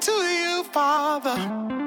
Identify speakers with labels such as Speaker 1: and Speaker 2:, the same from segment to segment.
Speaker 1: to you, Father.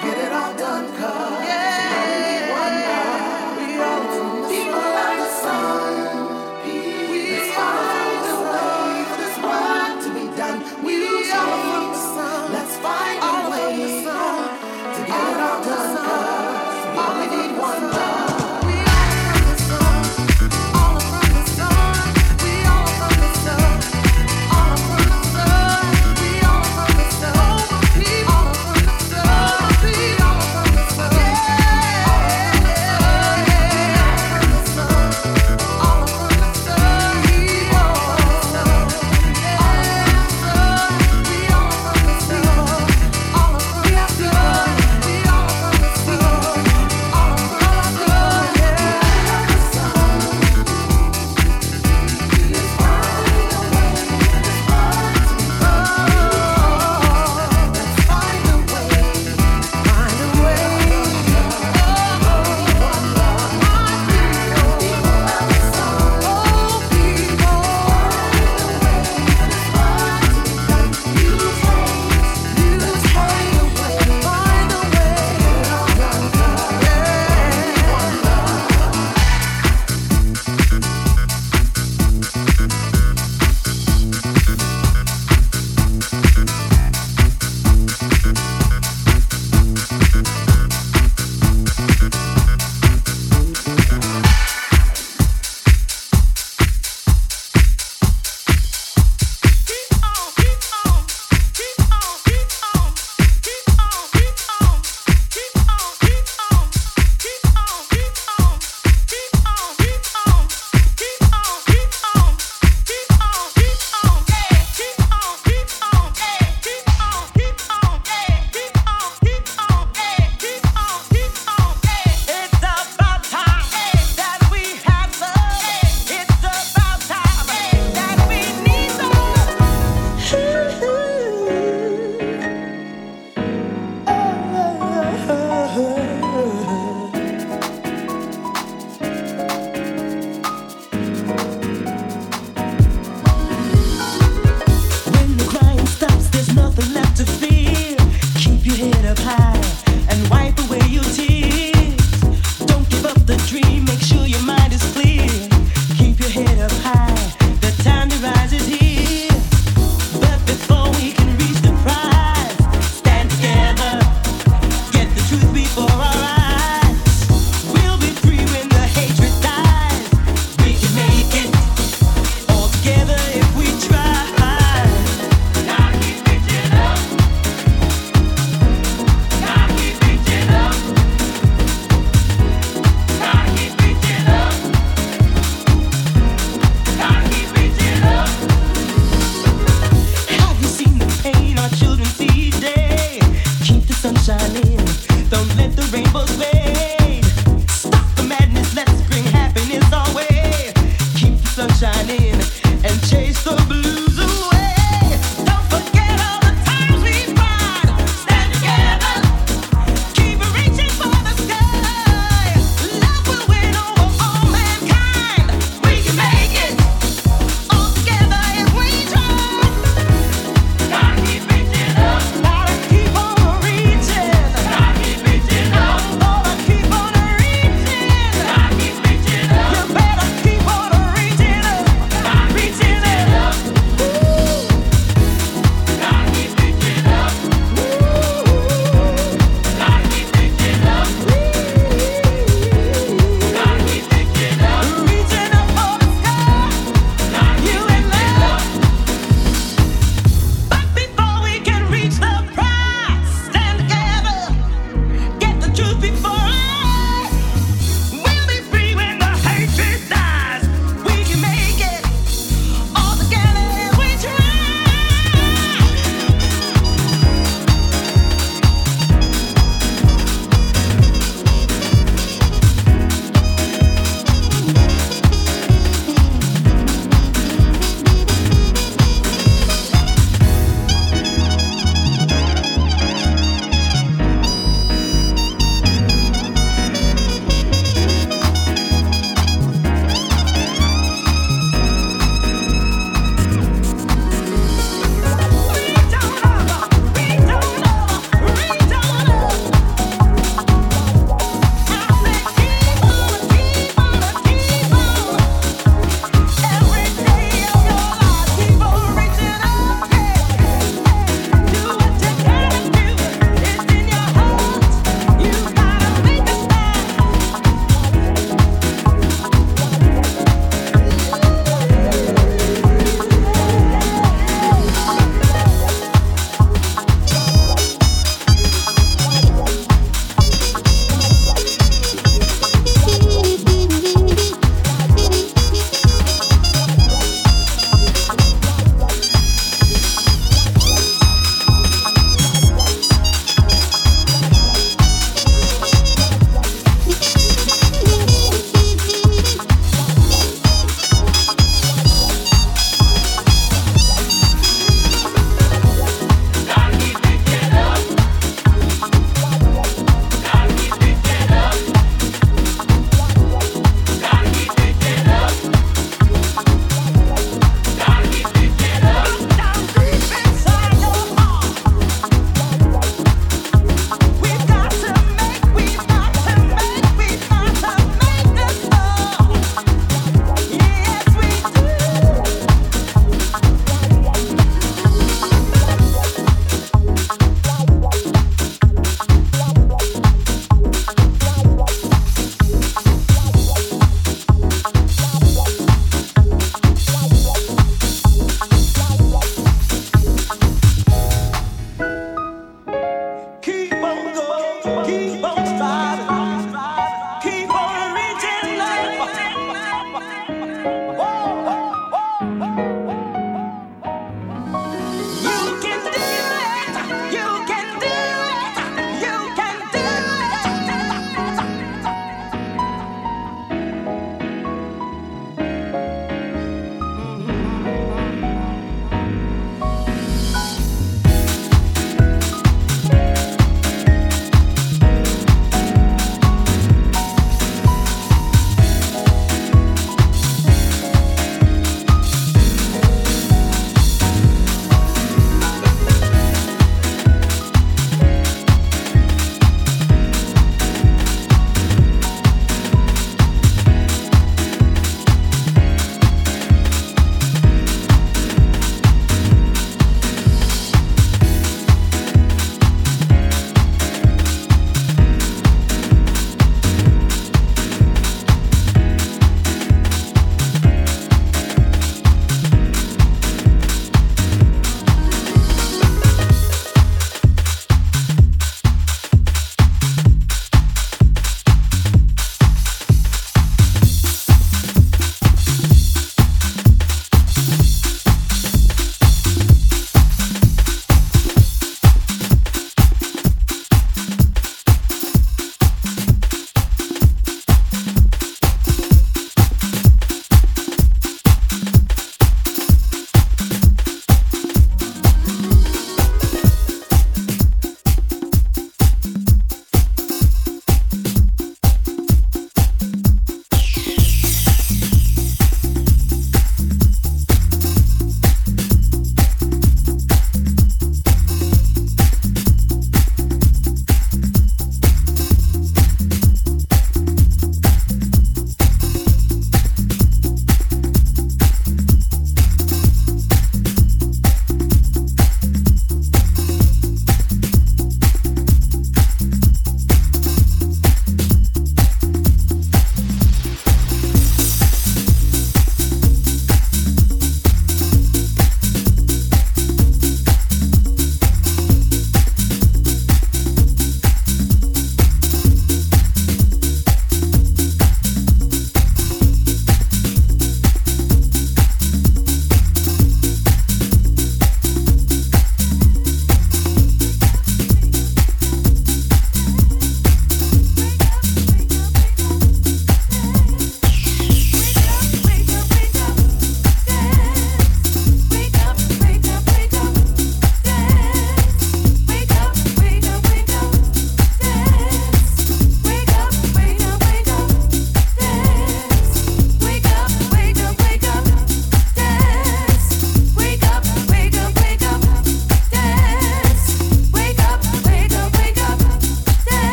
Speaker 2: Yeah.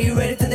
Speaker 2: You ready my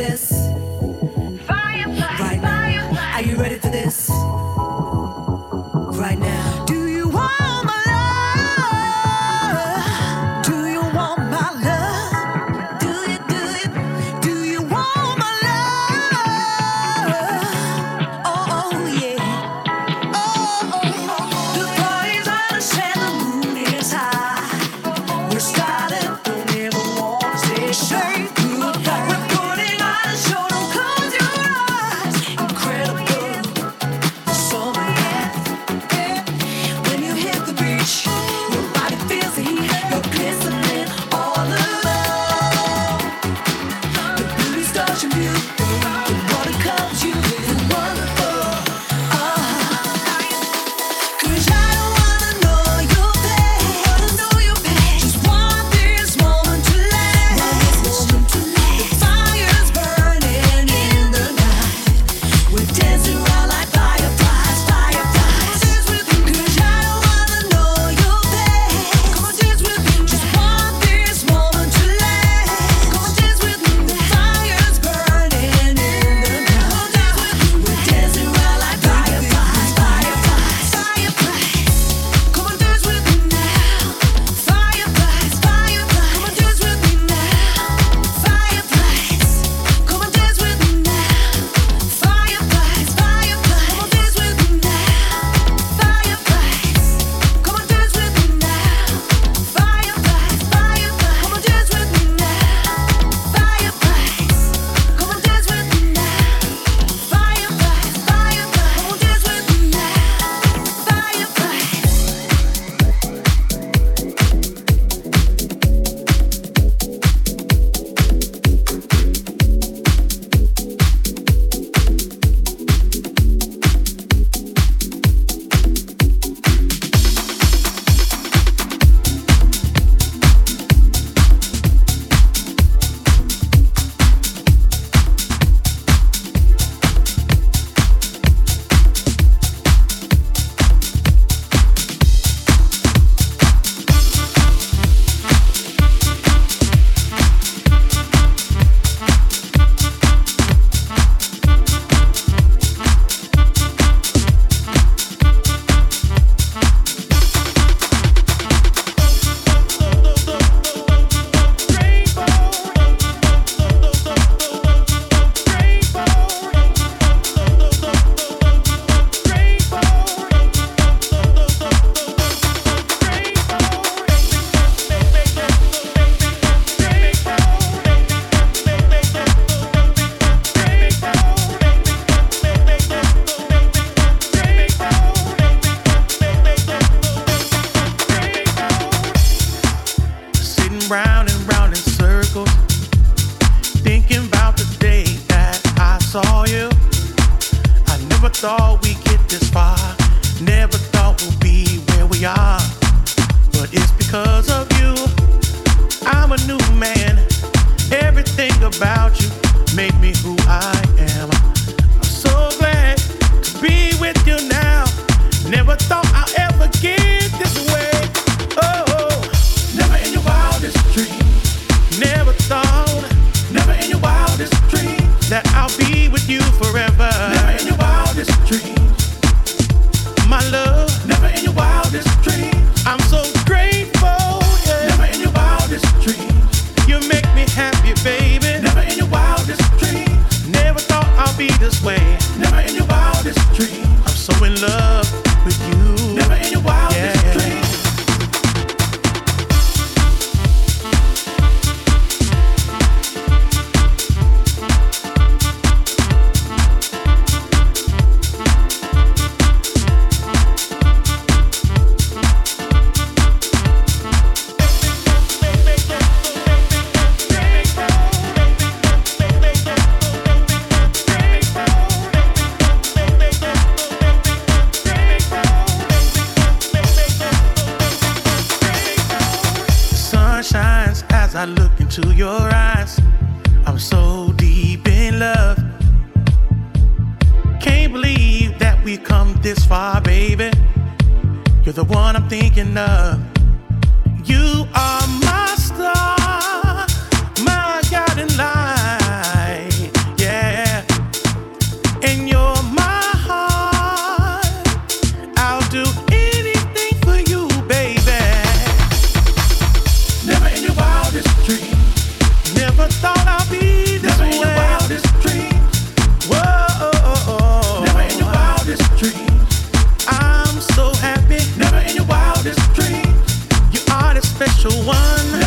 Speaker 1: The one.